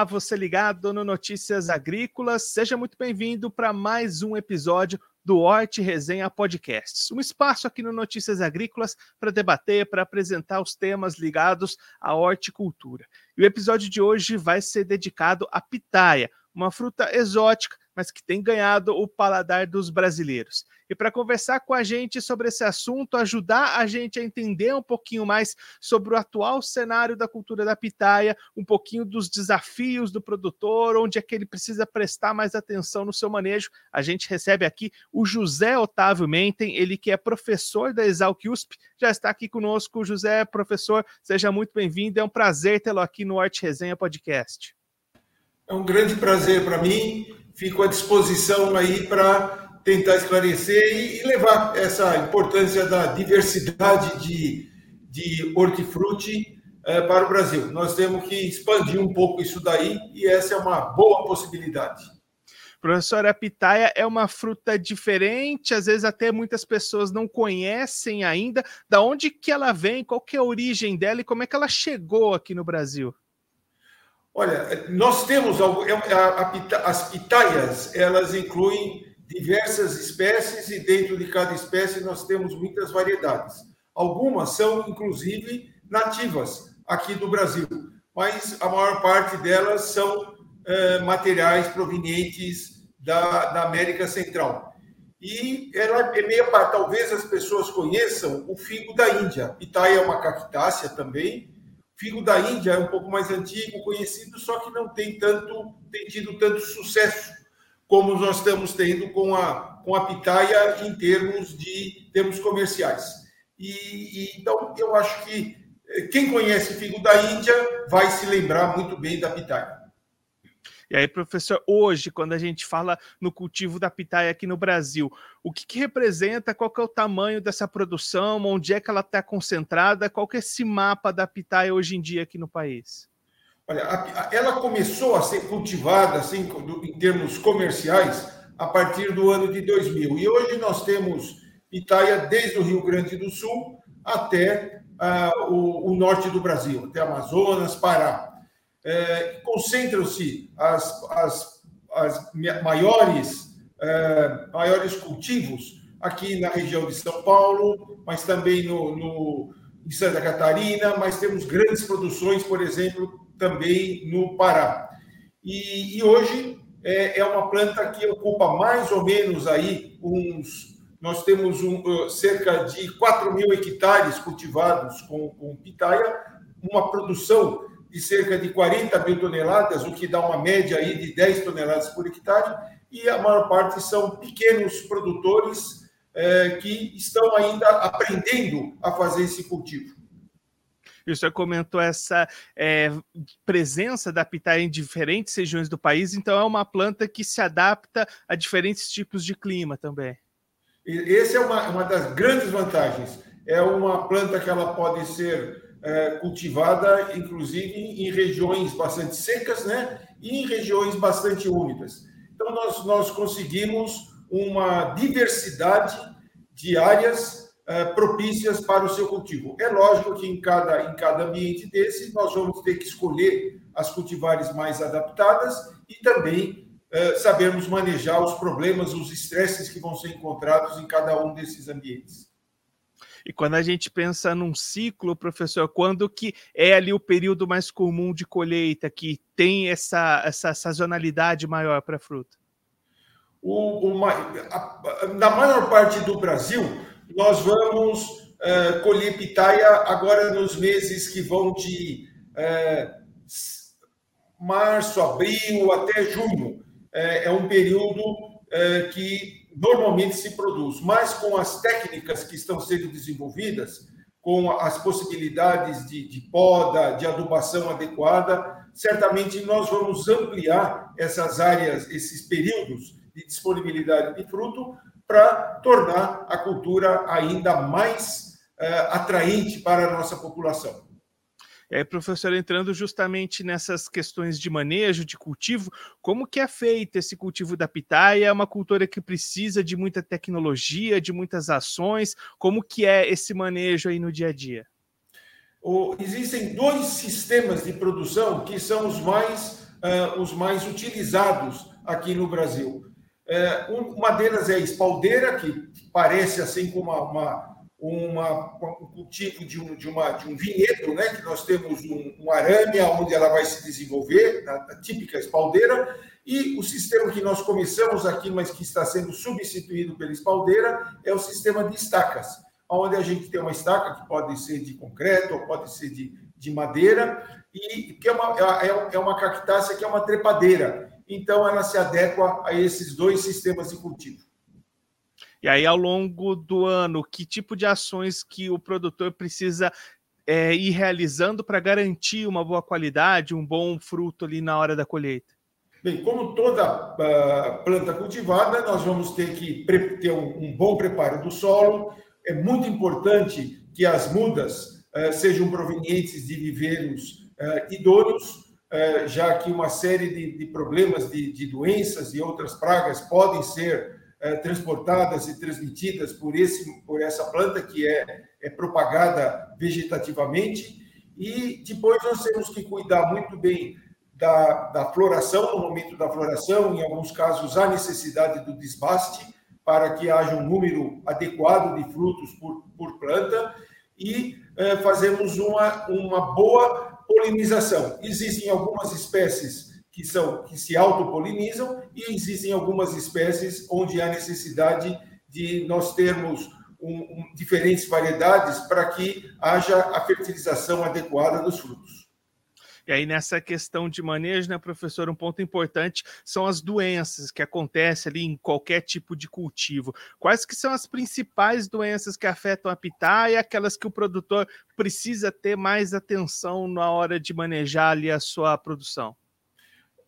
Olá, você ligado no Notícias Agrícolas, seja muito bem-vindo para mais um episódio do Horte Resenha Podcasts, um espaço aqui no Notícias Agrícolas para debater, para apresentar os temas ligados à horticultura. E o episódio de hoje vai ser dedicado à pitaia, uma fruta exótica mas que tem ganhado o paladar dos brasileiros. E para conversar com a gente sobre esse assunto, ajudar a gente a entender um pouquinho mais sobre o atual cenário da cultura da pitaia, um pouquinho dos desafios do produtor, onde é que ele precisa prestar mais atenção no seu manejo, a gente recebe aqui o José Otávio Menten, ele que é professor da Exalc USP, já está aqui conosco. José, professor, seja muito bem-vindo, é um prazer tê-lo aqui no Arte Resenha Podcast. É um grande prazer para mim fico à disposição aí para tentar esclarecer e levar essa importância da diversidade de, de hortifruti é, para o Brasil. Nós temos que expandir um pouco isso daí e essa é uma boa possibilidade. Professora, a pitaia é uma fruta diferente, às vezes até muitas pessoas não conhecem ainda. Da onde que ela vem, qual que é a origem dela e como é que ela chegou aqui no Brasil? Olha, nós temos é, as pitaias, elas incluem diversas espécies e dentro de cada espécie nós temos muitas variedades. Algumas são inclusive nativas aqui do Brasil, mas a maior parte delas são é, materiais provenientes da, da América Central. E ela é meia, talvez as pessoas conheçam o figo da Índia. Pitaia é uma cactácea também, Figo da Índia é um pouco mais antigo, conhecido, só que não tem tanto, tem tido tanto sucesso como nós estamos tendo com a, com a pitaia em termos de termos comerciais. E, e, então eu acho que eh, quem conhece figo da Índia vai se lembrar muito bem da pitaia. E aí, professor, hoje, quando a gente fala no cultivo da pitaia aqui no Brasil, o que, que representa, qual que é o tamanho dessa produção, onde é que ela está concentrada, qual que é esse mapa da pitaia hoje em dia aqui no país? Olha, ela começou a ser cultivada, assim, em termos comerciais, a partir do ano de 2000. E hoje nós temos pitaia desde o Rio Grande do Sul até uh, o, o norte do Brasil, até Amazonas, Pará é, concentram-se as, as, as maiores, é, maiores cultivos aqui na região de São Paulo, mas também no, no, em Santa Catarina, mas temos grandes produções, por exemplo, também no Pará. E, e hoje é, é, uma planta que ocupa mais ou menos aí uns. Nós temos um, cerca de 4 mil hectares cultivados com, com pitaia, uma produção de cerca de 40 mil toneladas, o que dá uma média aí de 10 toneladas por hectare, e a maior parte são pequenos produtores é, que estão ainda aprendendo a fazer esse cultivo. E o senhor comentou essa é, presença da pitaia em diferentes regiões do país, então é uma planta que se adapta a diferentes tipos de clima também. Essa é uma, uma das grandes vantagens. É uma planta que ela pode ser é, cultivada, inclusive, em regiões bastante secas, né? E em regiões bastante úmidas. Então, nós, nós conseguimos uma diversidade de áreas é, propícias para o seu cultivo. É lógico que em cada, em cada ambiente desse, nós vamos ter que escolher as cultivares mais adaptadas e também é, sabermos manejar os problemas, os estresses que vão ser encontrados em cada um desses ambientes. E quando a gente pensa num ciclo, professor, quando que é ali o período mais comum de colheita, que tem essa, essa sazonalidade maior para a fruta? O, o, a, na maior parte do Brasil, nós vamos é, colher pitaia agora nos meses que vão de é, março, abril até junho. É, é um período que normalmente se produz, mas com as técnicas que estão sendo desenvolvidas, com as possibilidades de, de poda, de adubação adequada, certamente nós vamos ampliar essas áreas, esses períodos de disponibilidade de fruto, para tornar a cultura ainda mais uh, atraente para a nossa população. É, professor, entrando justamente nessas questões de manejo, de cultivo, como que é feito esse cultivo da pitaia? É uma cultura que precisa de muita tecnologia, de muitas ações. Como que é esse manejo aí no dia a dia? existem dois sistemas de produção que são os mais uh, os mais utilizados aqui no Brasil. Uh, uma delas é a espaldeira, que parece assim como uma, uma, uma, um cultivo de um, de, uma, de um vinhedo, né? que nós temos um, um arame onde ela vai se desenvolver, a, a típica espaldeira, e o sistema que nós começamos aqui, mas que está sendo substituído pela espaldeira, é o sistema de estacas, onde a gente tem uma estaca que pode ser de concreto ou pode ser de, de madeira, e que é uma, é, é uma cactácea que é uma trepadeira. Então, ela se adequa a esses dois sistemas de cultivo. E aí, ao longo do ano, que tipo de ações que o produtor precisa é, ir realizando para garantir uma boa qualidade, um bom fruto ali na hora da colheita? Bem, como toda uh, planta cultivada, nós vamos ter que ter um, um, bom preparo do solo. É muito importante que as mudas uh, sejam provenientes de viveiros uh, idôneos, já que uma série de, de problemas de, de, doenças e outras pragas podem ser transportadas e transmitidas por, esse, por essa planta que é, é propagada vegetativamente. E depois nós temos que cuidar muito bem da, da floração, no momento da floração, em alguns casos, há necessidade do desbaste para que haja um número adequado de frutos por, por planta e eh, fazemos uma, uma boa polinização. Existem algumas espécies que são que se autopolinizam e existem algumas espécies onde há necessidade de nós termos um, um, diferentes variedades para que haja a fertilização adequada dos frutos. E aí, nessa questão de manejo, né, professor, um ponto importante são as doenças que acontecem ali em qualquer tipo de cultivo. Quais que são as principais doenças que afetam a pitaia e aquelas que o produtor precisa ter mais atenção na hora de manejar ali a sua produção?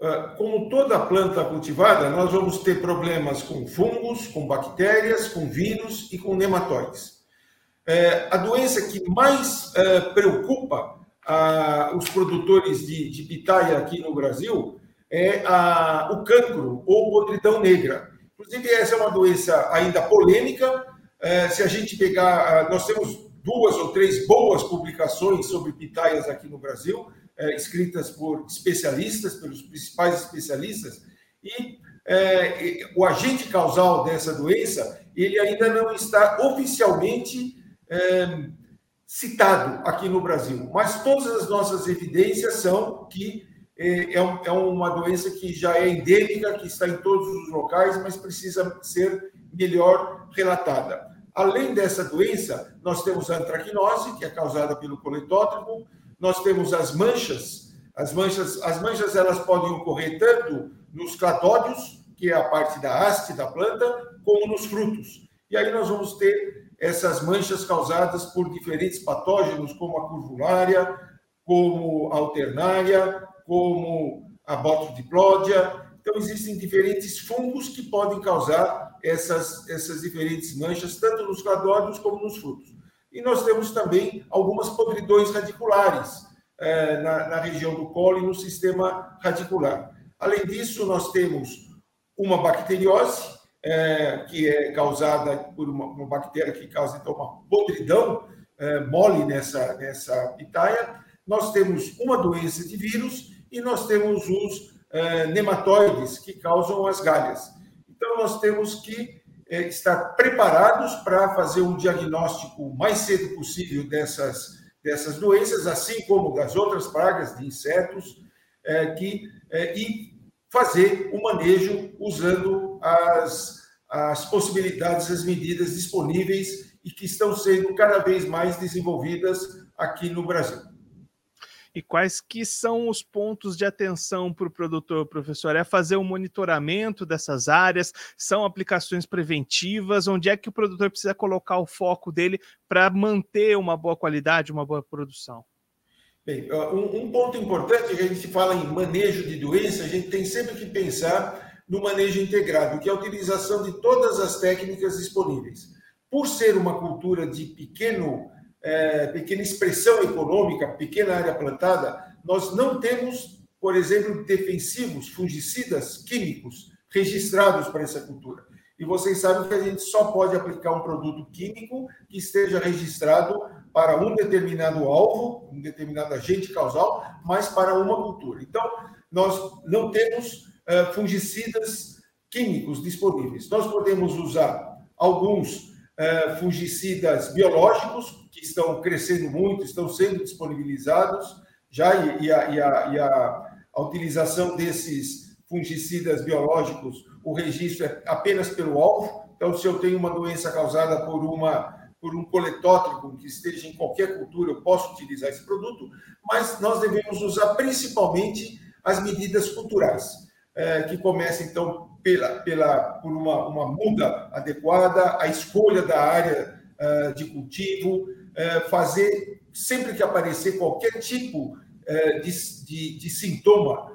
Ah, como toda planta cultivada, nós vamos ter problemas com fungos, com bactérias, com vírus e com nematóides. É, a doença que mais é, preocupa a, os produtores de, de pitaia aqui no Brasil é a, o cancro ou podridão negra. Inclusive, essa é uma doença ainda polêmica. É, se a gente pegar, nós temos duas ou três boas publicações sobre pitaias aqui no Brasil, é, escritas por especialistas, pelos principais especialistas, e é, o agente causal dessa doença, ele ainda não está oficialmente é, citado aqui no Brasil, mas todas as nossas evidências são que é, é, é uma doença que já é endêmica, que está em todos os locais, mas precisa ser melhor relatada. Além dessa doença, nós temos a antracnose, que é causada pelo coletótropo, nós temos as manchas. As manchas, as manchas elas podem ocorrer tanto nos cladódios, que é a parte da haste da planta, como nos frutos. E aí nós vamos ter essas manchas causadas por diferentes patógenos, como a curvulária, como a alternária, como a botrodiplodia. Então, existem diferentes fungos que podem causar essas, essas diferentes manchas, tanto nos cladódios como nos frutos. E nós temos também algumas podridões radiculares eh, na, na região do colo e no sistema radicular. Além disso, nós temos uma bacteriose, é, que é causada por uma, uma, bactéria que causa então uma podridão é, mole nessa, nessa pitaia. Nós temos uma doença de vírus e nós temos os nematóides que causam as galhas. Então, nós temos que estar preparados para fazer um diagnóstico o mais cedo possível dessas, dessas doenças, assim como das outras pragas de insetos, é, que, é, e fazer o manejo usando as, as possibilidades, as medidas disponíveis e que estão sendo cada vez mais desenvolvidas aqui no Brasil. E quais que são os pontos de atenção para o produtor, professor? É fazer o um monitoramento dessas áreas? São aplicações preventivas? Onde é que o produtor precisa colocar o foco dele para manter uma boa qualidade, uma boa produção? Bem, um, ponto importante que a gente fala em manejo de doença, a gente tem sempre que pensar no manejo integrado, que é a utilização de todas as técnicas disponíveis. Por ser uma cultura de pequeno, é, pequena expressão econômica, pequena área plantada, nós não temos, por exemplo, defensivos, fungicidas químicos registrados para essa cultura. E vocês sabem que a gente só pode aplicar um produto químico que esteja registrado para um determinado alvo, um determinado agente causal, mas para uma cultura. Então, nós não temos uh, fungicidas químicos disponíveis. Nós podemos usar alguns uh, fungicidas biológicos, que estão crescendo muito, estão sendo disponibilizados já, e, e, a, e, a, e a, a utilização desses fungicidas biológicos, o registro é apenas pelo alvo. Então, se eu tenho uma doença causada por uma por um coletótrico que esteja em qualquer cultura, eu posso utilizar esse produto, mas nós devemos usar principalmente as medidas culturais, é, que começam, então, pela, pela, por uma, uma muda adequada, a escolha da área é, de cultivo, é, fazer, sempre que aparecer qualquer tipo é, de, de, de, sintoma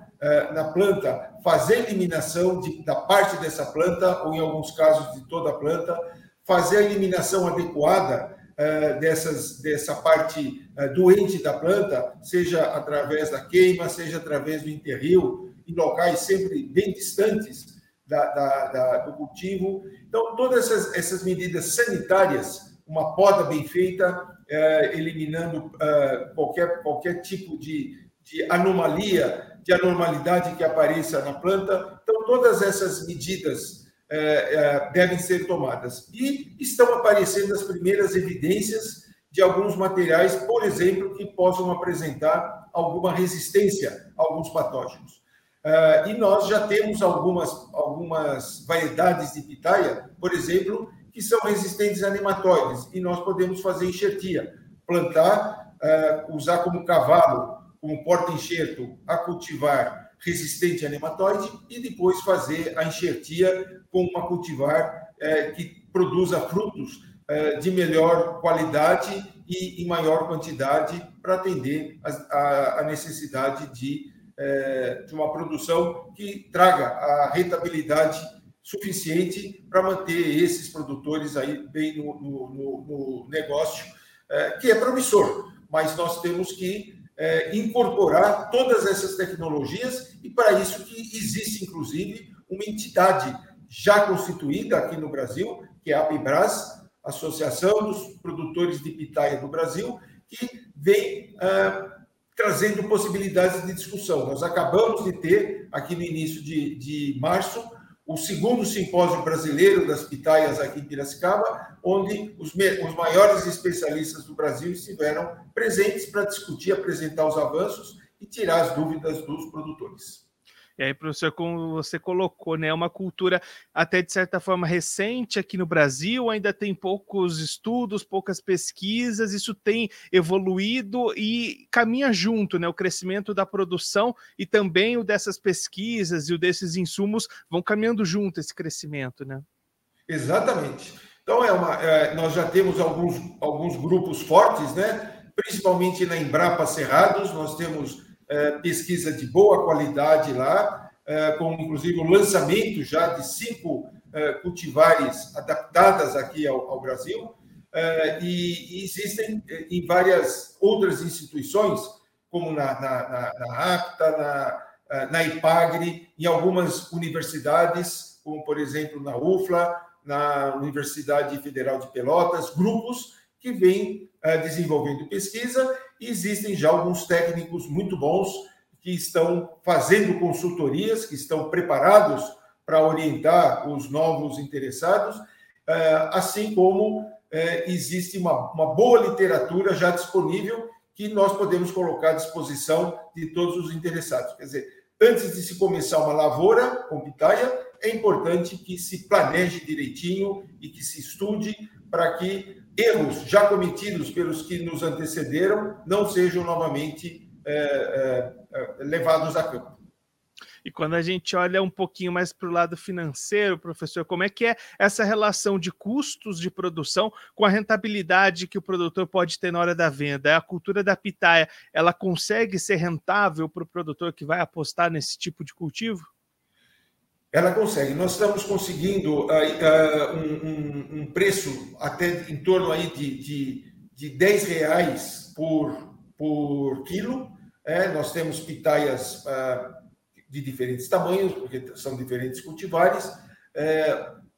na planta, fazer eliminação de, da parte dessa planta, ou em alguns casos de toda a planta, fazer a eliminação adequada uh, dessas, dessa parte uh, doente da planta, seja através da queima, seja através do enterrio, em locais sempre bem distantes da, da, da, do cultivo. Então, todas essas, essas, medidas sanitárias, uma poda bem feita, uh, eliminando qualquer, qualquer tipo de, de anomalia, de anormalidade que apareça na planta. Então, todas essas medidas é, devem ser tomadas. E estão aparecendo as primeiras evidências de alguns materiais, por exemplo, que possam apresentar alguma resistência a alguns patógenos. É, e nós já temos algumas, algumas variedades de pitaia, por exemplo, que são resistentes a nematóides, e nós podemos fazer enxertia, plantar, usar como cavalo, como porta-enxerto, a cultivar resistente a nematóide e depois fazer a enxertia com uma cultivar é, que produza frutos é, de melhor qualidade e em maior quantidade para atender a, a necessidade de, é, de uma produção que traga a rentabilidade suficiente para manter esses produtores aí bem no, no, no negócio, é, que é promissor, mas nós temos que é, incorporar todas essas tecnologias e para isso que existe, inclusive, uma entidade já constituída aqui no Brasil, que é a Abibras, Associação dos Produtores de Pitaia do Brasil, que vem ah, trazendo possibilidades de discussão. Nós acabamos de ter, aqui no início de, de março, o segundo simpósio brasileiro das pitaias aqui em Piracicaba, onde os, os maiores especialistas do Brasil estiveram presentes para discutir, apresentar os avanços e tirar as dúvidas dos produtores. E aí, professor, como você colocou, né, é uma cultura até de certa forma recente aqui no Brasil, ainda tem poucos estudos, poucas pesquisas, isso tem evoluído e caminha junto, né? O crescimento da produção e também o dessas pesquisas e o desses insumos vão caminhando junto esse crescimento, né? Exatamente. Então, é uma, é, nós já temos alguns, alguns grupos fortes, né? principalmente na Embrapa Cerrados, nós temos pesquisa de boa qualidade lá, é, com inclusive o lançamento já de cinco é, cultivares adaptadas aqui ao, ao Brasil, e, e, existem em várias outras instituições, como na, na, na, na APTA, na, na IPAGRE, em algumas universidades, como por exemplo na UFLA, na Universidade Federal de Pelotas, grupos que vêm desenvolvendo pesquisa e existem já alguns técnicos muito bons que estão fazendo consultorias, que estão preparados para orientar os novos interessados, eh, assim como eh, existe uma, boa literatura já disponível que nós podemos colocar à disposição de todos os interessados. Quer dizer, antes de se começar uma lavoura com pitaia, é importante que se planeje direitinho e que se estude para que erros já cometidos pelos que nos antecederam não sejam novamente é, é, levados a campo. E quando a gente olha um pouquinho mais para o lado financeiro, professor, como é que é essa relação de custos de produção com a rentabilidade que o produtor pode ter na hora da venda? A cultura da pitaia, ela consegue ser rentável para o produtor que vai apostar nesse tipo de cultivo? Ela consegue. Nós estamos conseguindo uh, uh, um, um, preço até em torno aí de, de, de 10 reais por, por quilo. É, nós temos pitaias uh, de diferentes tamanhos, porque são diferentes cultivares.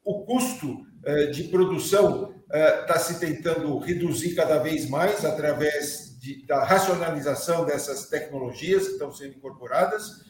O custo de produção está se tentando reduzir cada vez mais através de, da racionalização dessas tecnologias que estão sendo incorporadas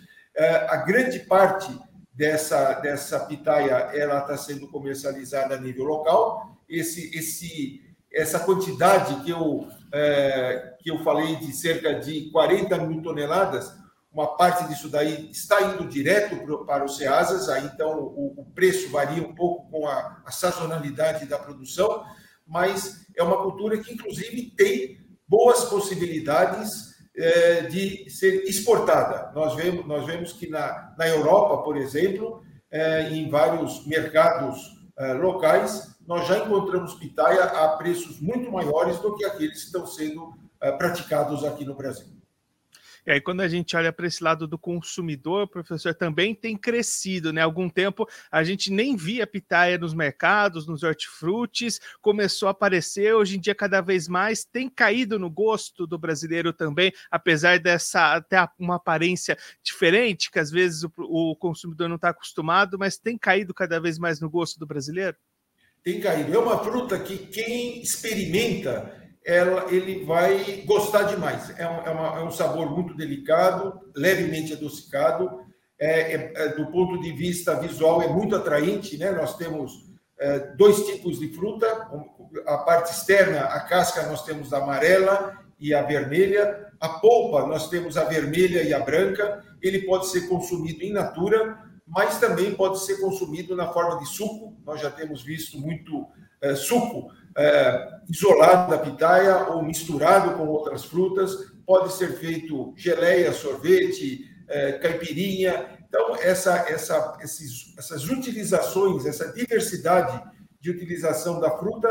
a grande parte dessa, dessa pitaia ela está sendo comercializada a nível local. Esse, esse, essa quantidade que eu, é, que eu falei de cerca de 40 mil toneladas, uma parte disso daí está indo direto para os CEASAs, aí então o, o preço varia um pouco com a, a, sazonalidade da produção, mas é uma cultura que, inclusive, tem boas possibilidades é, de ser exportada. Nós vemos, nós vemos que na, na Europa, por exemplo, é, em vários mercados é, locais, nós já encontramos pitaia a preços muito maiores do que aqueles que estão sendo é, praticados aqui no Brasil. E aí, quando a gente olha para esse lado do consumidor, professor, também tem crescido, né? Algum tempo a gente nem via pitaia nos mercados, nos hortifrutis, começou a aparecer, hoje em dia, cada vez mais, tem caído no gosto do brasileiro também, apesar dessa até uma aparência diferente, que às vezes o, o consumidor não está acostumado, mas tem caído cada vez mais no gosto do brasileiro? Tem caído. É uma fruta que quem experimenta ela, ele vai gostar demais. É um, é, uma, é um sabor muito delicado, levemente adocicado. É, é, é, do ponto de vista visual, é muito atraente. Né? Nós temos é, dois tipos de fruta. A parte externa, a casca, nós temos a amarela e a vermelha. A polpa, nós temos a vermelha e a branca. Ele pode ser consumido in natura, mas também pode ser consumido na forma de suco. Nós já temos visto muito suco é, isolado da pitaia ou misturado com outras frutas. Pode ser feito geleia, sorvete, é, caipirinha. Então, essa, essa, esses, essas utilizações, essa diversidade de utilização da fruta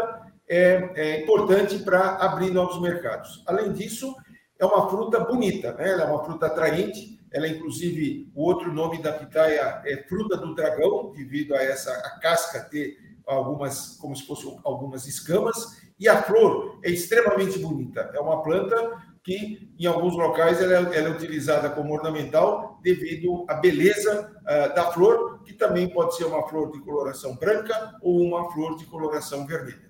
é, é importante para abrir novos mercados. Além disso, é uma fruta bonita, né? ela é uma fruta atraente. Ela, inclusive, o outro nome da pitaia é fruta do dragão, devido a essa a casca ter algumas, como se fossem algumas escamas, e a flor é extremamente bonita. É uma planta que, em alguns locais, ela é, ela é utilizada como ornamental devido à beleza uh, da flor, que também pode ser uma flor de coloração branca ou uma flor de coloração vermelha.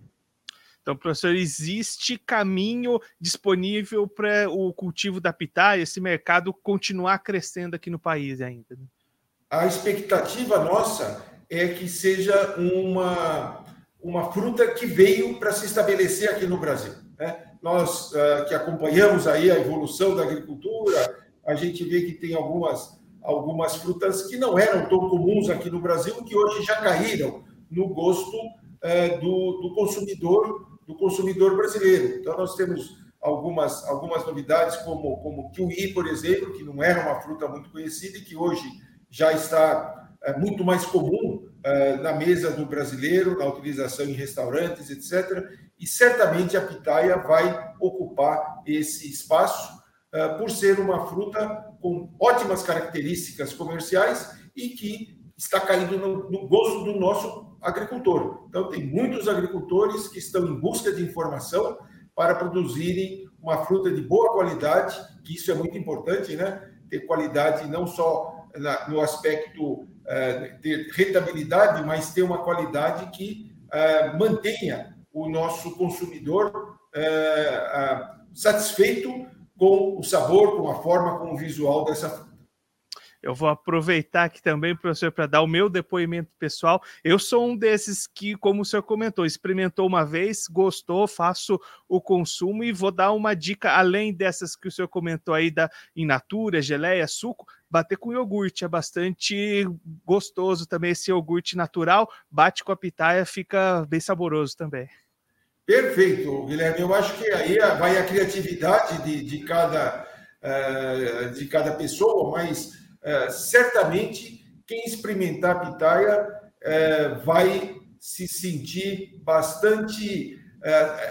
Então, professor, existe caminho disponível para o cultivo da pitaia, esse mercado continuar crescendo aqui no país ainda? Né? A expectativa nossa é que seja uma, uma fruta que veio para se estabelecer aqui no Brasil. Né? Nós uh, que acompanhamos aí a evolução da agricultura, a gente vê que tem algumas, algumas frutas que não eram tão comuns aqui no Brasil, que hoje já caíram no gosto uh, do, do consumidor do consumidor brasileiro. Então, nós temos algumas, algumas novidades, como, como kiwi, por exemplo, que não era uma fruta muito conhecida e que hoje já está é muito mais comum na mesa do brasileiro, na utilização em restaurantes, etc. E certamente a pitaia vai ocupar esse espaço é, por ser uma fruta com ótimas características comerciais e que está caindo no, no gosto do nosso agricultor. Então, tem muitos agricultores que estão em busca de informação para produzirem uma fruta de boa qualidade, que isso é muito importante, né? Ter qualidade não só no aspecto ter rentabilidade, mas ter uma qualidade que é, mantenha o nosso consumidor é, satisfeito com o sabor, com a forma, com o visual dessa eu vou aproveitar aqui também, professor, para dar o meu depoimento pessoal. Eu sou um desses que, como o senhor comentou, experimentou uma vez, gostou, faço o consumo e vou dar uma dica além dessas que o senhor comentou aí da in natura, geleia, suco, bater com iogurte é bastante gostoso também esse iogurte natural, bate com a pitaia, fica bem saboroso também. Perfeito, Guilherme. Eu acho que aí vai a criatividade de, de cada eh, de cada pessoa, mas é, certamente quem experimentar a pitaia é, vai se sentir bastante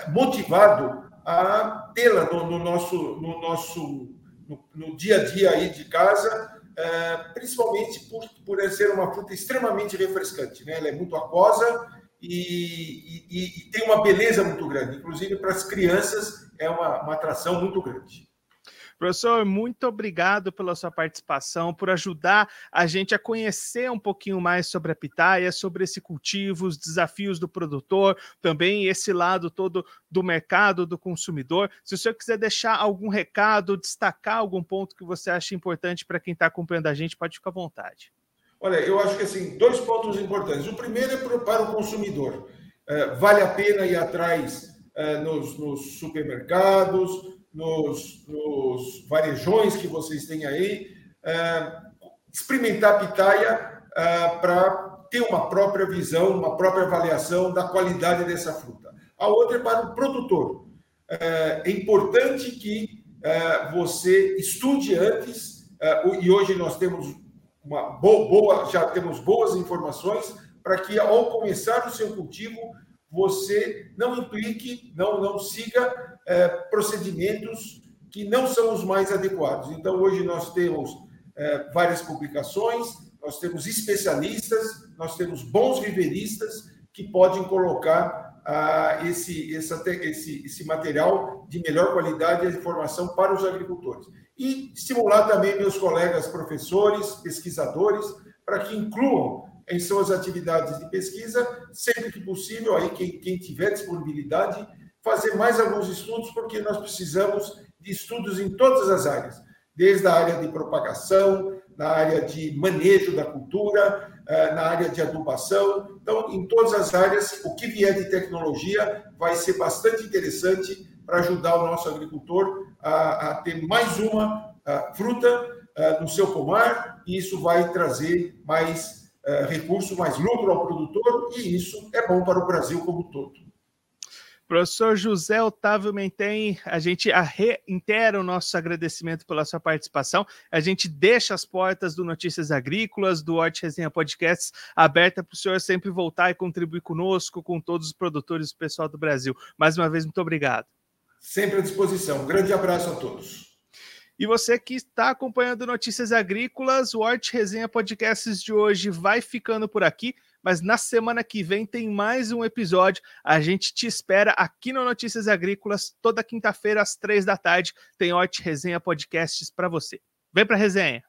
motivado a tê-la no, no, nosso, no, nosso no, no, dia a dia aí de casa, é, principalmente por, por ser uma fruta extremamente refrescante. Né? Ela é muito aquosa e, e, e tem uma beleza muito grande. Inclusive, para as crianças, é uma, uma atração muito grande. Professor, muito obrigado pela sua participação, por ajudar a gente a conhecer um pouquinho mais sobre a pitaia, sobre esse cultivo, os desafios do produtor, também esse lado todo do mercado, do consumidor. Se o senhor quiser deixar algum recado, destacar algum ponto que você acha importante para quem está acompanhando a gente, pode ficar à vontade. Olha, eu acho que assim, dois pontos importantes. O primeiro é para o consumidor. É, vale a pena ir atrás é, nos, nos supermercados, nos, nos varejões que vocês têm aí, é, experimentar a pitaia é, para ter uma própria visão, uma própria avaliação da qualidade dessa fruta. A outra é para o produtor. É, é importante que você estude antes, e hoje nós temos uma boa, já temos boas informações para que ao começar o seu cultivo você não implique, não, não siga é, procedimentos que não são os mais adequados. Então, hoje nós temos é, várias publicações, nós temos especialistas, nós temos bons viveristas que podem colocar ah, esse, essa, esse, esse material de melhor qualidade e informação para os agricultores. E estimular também meus colegas professores, pesquisadores, para que incluam em suas atividades de pesquisa, sempre que possível, aí quem, quem tiver disponibilidade, fazer mais alguns estudos, porque nós precisamos de estudos em todas as áreas, desde a área de propagação, na área de manejo da cultura, eh, na área de adubação. Então, em todas as áreas, o que vier de tecnologia vai ser bastante interessante para ajudar o nosso agricultor a, a ter mais uma a, fruta a, eh, no seu pomar, e isso vai trazer mais recurso, mais lucro ao produtor, e isso é bom para o Brasil como um todo. Professor José Otávio Mentem, a gente reitera o nosso agradecimento pela sua participação. A gente deixa as portas do Notícias Agrícolas, do Horti Resenha Podcasts, aberta para o senhor sempre voltar e contribuir conosco, com todos os produtores e o pessoal do Brasil. Mais uma vez, muito obrigado. Sempre à disposição. Um grande abraço a todos. E você que está acompanhando Notícias Agrícolas, o Hort Resenha Podcasts de hoje vai ficando por aqui, mas na semana que vem tem mais um episódio. A gente te espera aqui no Notícias Agrícolas, toda quinta-feira às três da tarde. Tem Hort Resenha Podcasts para você. Vem para resenha!